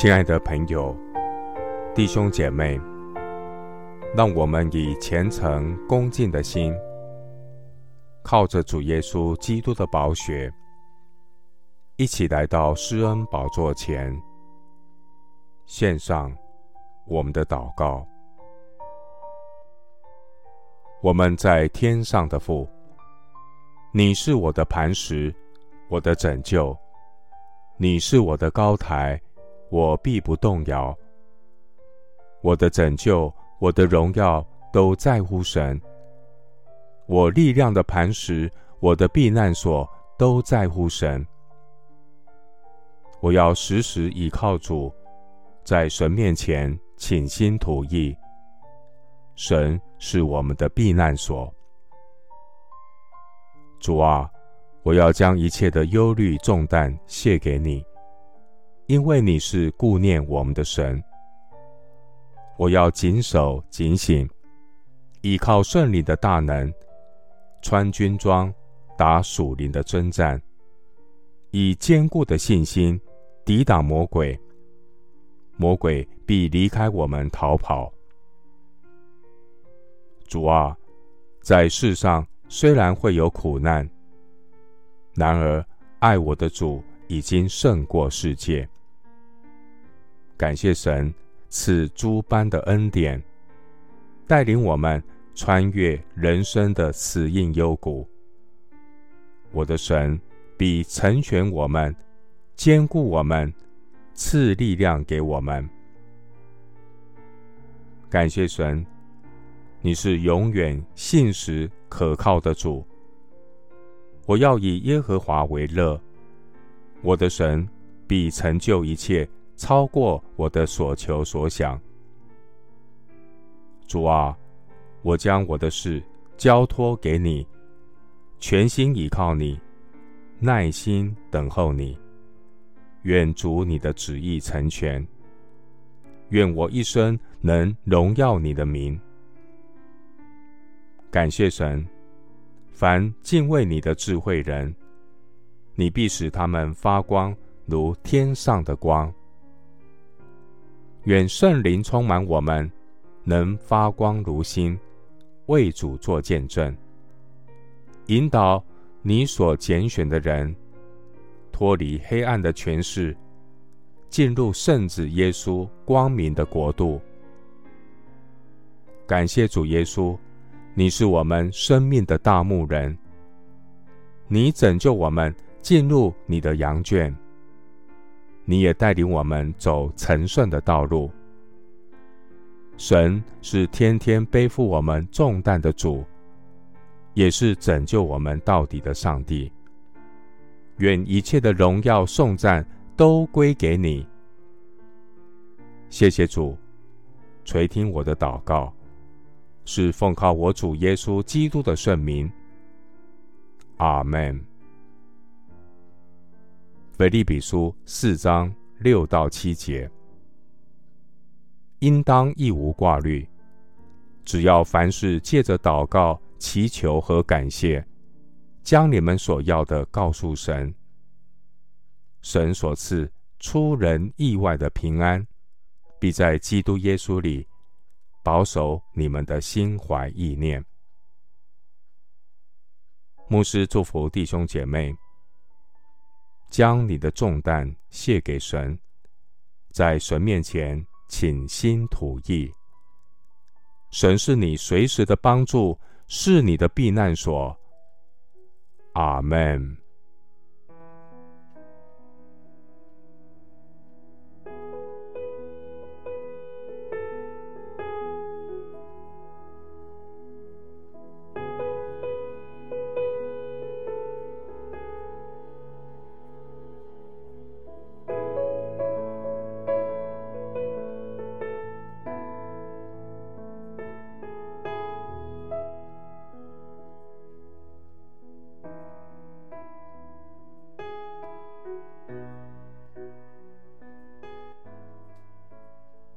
亲爱的朋友、弟兄姐妹，让我们以虔诚恭敬的心，靠着主耶稣基督的宝血，一起来到施恩宝座前，献上我们的祷告。我们在天上的父，你是我的磐石，我的拯救，你是我的高台。我必不动摇。我的拯救，我的荣耀都在乎神。我力量的磐石，我的避难所都在乎神。我要时时倚靠主，在神面前倾心吐意。神是我们的避难所。主啊，我要将一切的忧虑重担卸给你。因为你是顾念我们的神，我要谨守警醒，依靠圣灵的大能，穿军装，打属灵的征战，以坚固的信心抵挡魔鬼，魔鬼必离开我们逃跑。主啊，在世上虽然会有苦难，然而爱我的主已经胜过世界。感谢神赐诸般的恩典，带领我们穿越人生的死硬幽谷。我的神必成全我们，坚固我们，赐力量给我们。感谢神，你是永远信实可靠的主。我要以耶和华为乐，我的神必成就一切。超过我的所求所想，主啊，我将我的事交托给你，全心倚靠你，耐心等候你。愿主你的旨意成全，愿我一生能荣耀你的名。感谢神，凡敬畏你的智慧人，你必使他们发光如天上的光。愿圣灵充满我们，能发光如星，为主做见证，引导你所拣选的人脱离黑暗的权势，进入圣子耶稣光明的国度。感谢主耶稣，你是我们生命的大牧人，你拯救我们进入你的羊圈。你也带领我们走成圣的道路。神是天天背负我们重担的主，也是拯救我们到底的上帝。愿一切的荣耀颂赞都归给你。谢谢主，垂听我的祷告，是奉靠我主耶稣基督的圣名。阿门。腓立比书四章六到七节，应当一无挂虑，只要凡事借着祷告、祈求和感谢，将你们所要的告诉神。神所赐出人意外的平安，必在基督耶稣里保守你们的心怀意念。牧师祝福弟兄姐妹。将你的重担卸给神，在神面前倾心吐意。神是你随时的帮助，是你的避难所。阿门。